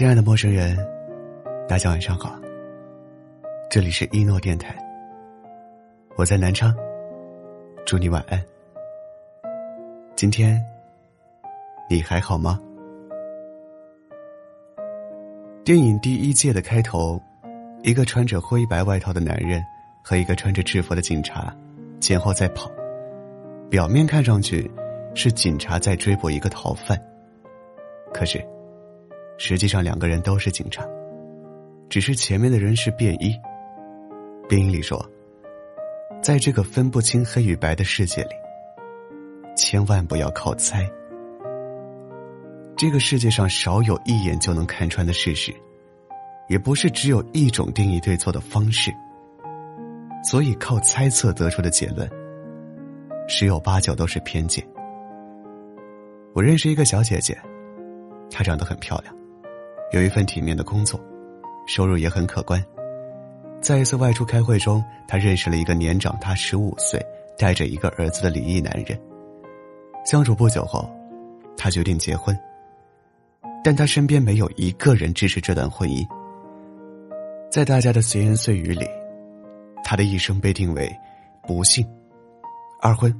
亲爱的陌生人，大家晚上好。这里是一诺电台，我在南昌，祝你晚安。今天你还好吗？电影第一届的开头，一个穿着灰白外套的男人和一个穿着制服的警察前后在跑，表面看上去是警察在追捕一个逃犯，可是。实际上，两个人都是警察，只是前面的人是便衣。电影里说，在这个分不清黑与白的世界里，千万不要靠猜。这个世界上少有一眼就能看穿的事实，也不是只有一种定义对错的方式。所以，靠猜测得出的结论，十有八九都是偏见。我认识一个小姐姐，她长得很漂亮。有一份体面的工作，收入也很可观。在一次外出开会中，他认识了一个年长他十五岁、带着一个儿子的离异男人。相处不久后，他决定结婚。但他身边没有一个人支持这段婚姻。在大家的闲言碎语里，他的一生被定为不幸、二婚、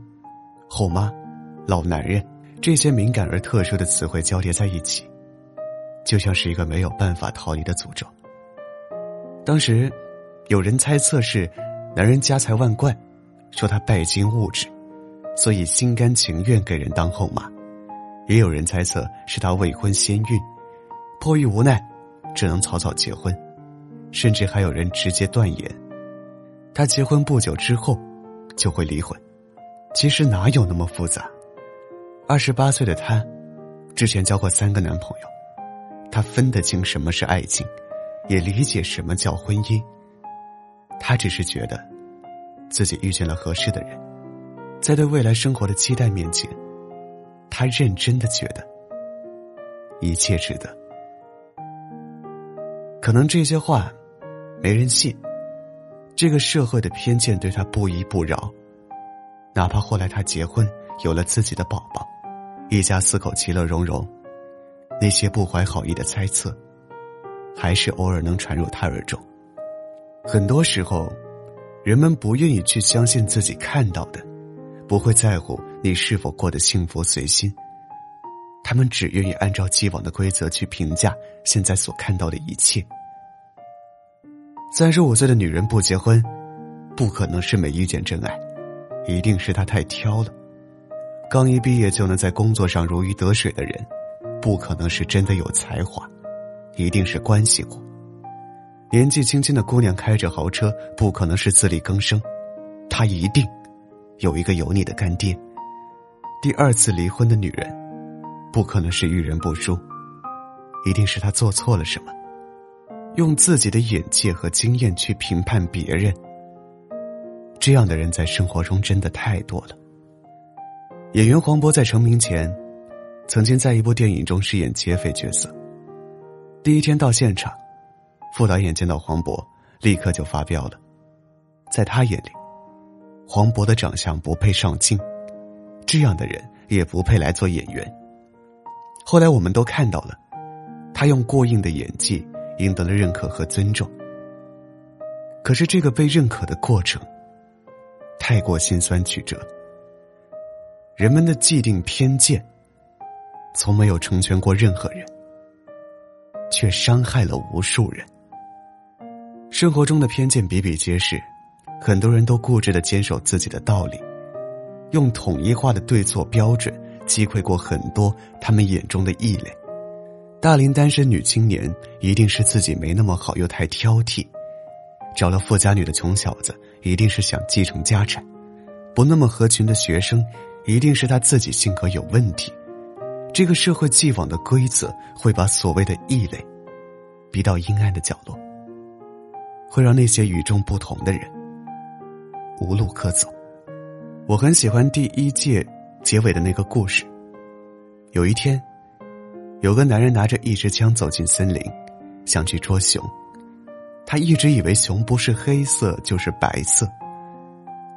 后妈、老男人这些敏感而特殊的词汇交叠在一起。就像是一个没有办法逃离的诅咒。当时，有人猜测是男人家财万贯，说他拜金物质，所以心甘情愿给人当后妈；也有人猜测是他未婚先孕，迫于无奈，只能草草结婚；甚至还有人直接断言，他结婚不久之后就会离婚。其实哪有那么复杂？二十八岁的他，之前交过三个男朋友。他分得清什么是爱情，也理解什么叫婚姻。他只是觉得，自己遇见了合适的人，在对未来生活的期待面前，他认真的觉得一切值得。可能这些话没人信，这个社会的偏见对他不依不饶。哪怕后来他结婚，有了自己的宝宝，一家四口其乐融融。那些不怀好意的猜测，还是偶尔能传入他耳中。很多时候，人们不愿意去相信自己看到的，不会在乎你是否过得幸福随心。他们只愿意按照既往的规则去评价现在所看到的一切。三十五岁的女人不结婚，不可能是没遇见真爱，一定是她太挑了。刚一毕业就能在工作上如鱼得水的人。不可能是真的有才华，一定是关系户。年纪轻轻的姑娘开着豪车，不可能是自力更生，她一定有一个油腻的干爹。第二次离婚的女人，不可能是遇人不淑，一定是她做错了什么。用自己的眼界和经验去评判别人，这样的人在生活中真的太多了。演员黄渤在成名前。曾经在一部电影中饰演劫匪角色。第一天到现场，副导演见到黄渤，立刻就发飙了。在他眼里，黄渤的长相不配上镜，这样的人也不配来做演员。后来我们都看到了，他用过硬的演技赢得了认可和尊重。可是这个被认可的过程，太过心酸曲折。人们的既定偏见。从没有成全过任何人，却伤害了无数人。生活中的偏见比比皆是，很多人都固执的坚守自己的道理，用统一化的对错标准击溃过很多他们眼中的异类。大龄单身女青年一定是自己没那么好又太挑剔，找了富家女的穷小子一定是想继承家产，不那么合群的学生一定是他自己性格有问题。这个社会既往的规则会把所谓的异类逼到阴暗的角落，会让那些与众不同的人无路可走。我很喜欢第一届结尾的那个故事。有一天，有个男人拿着一支枪走进森林，想去捉熊。他一直以为熊不是黑色就是白色，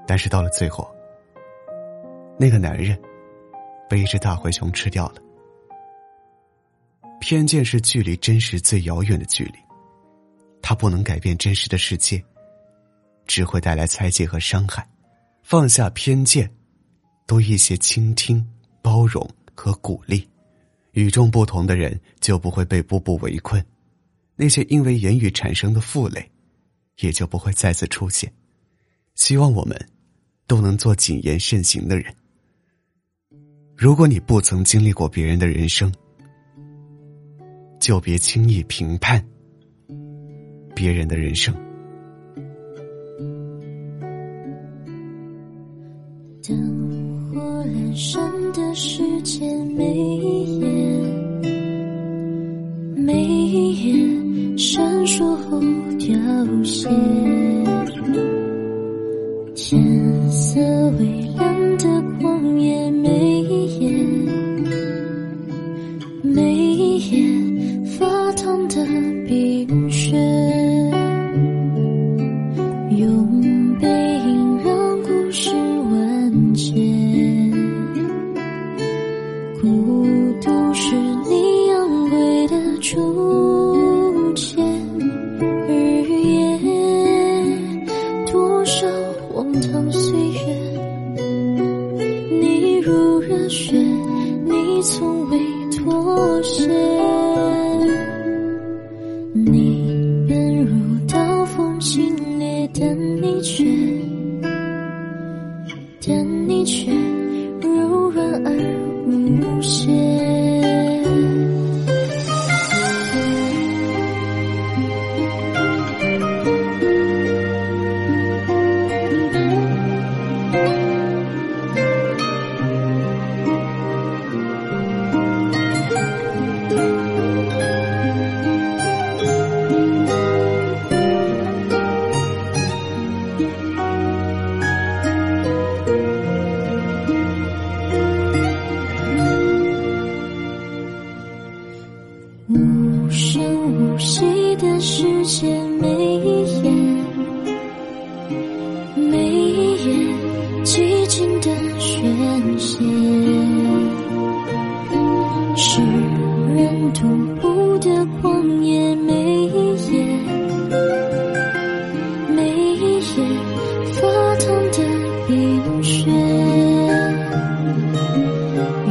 但是到了最后，那个男人被一只大灰熊吃掉了。偏见是距离真实最遥远的距离，它不能改变真实的世界，只会带来猜忌和伤害。放下偏见，多一些倾听、包容和鼓励，与众不同的人就不会被步步围困，那些因为言语产生的负累，也就不会再次出现。希望我们都能做谨言慎行的人。如果你不曾经历过别人的人生，就别轻易评判别人的人生。灯火阑珊的世界，每一夜，每一夜闪烁后凋谢，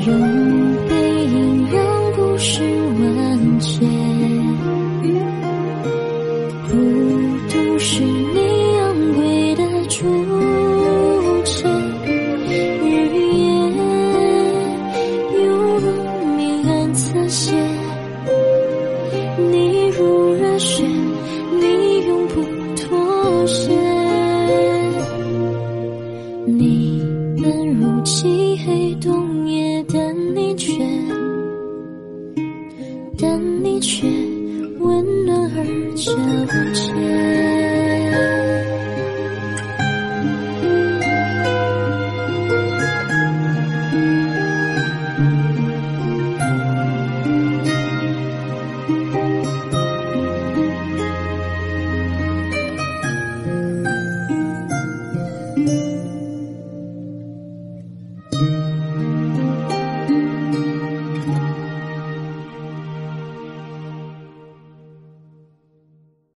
用背影让故事完结孤独是你昂贵的出现日夜犹如明暗侧写你如热血你却温暖而皎洁。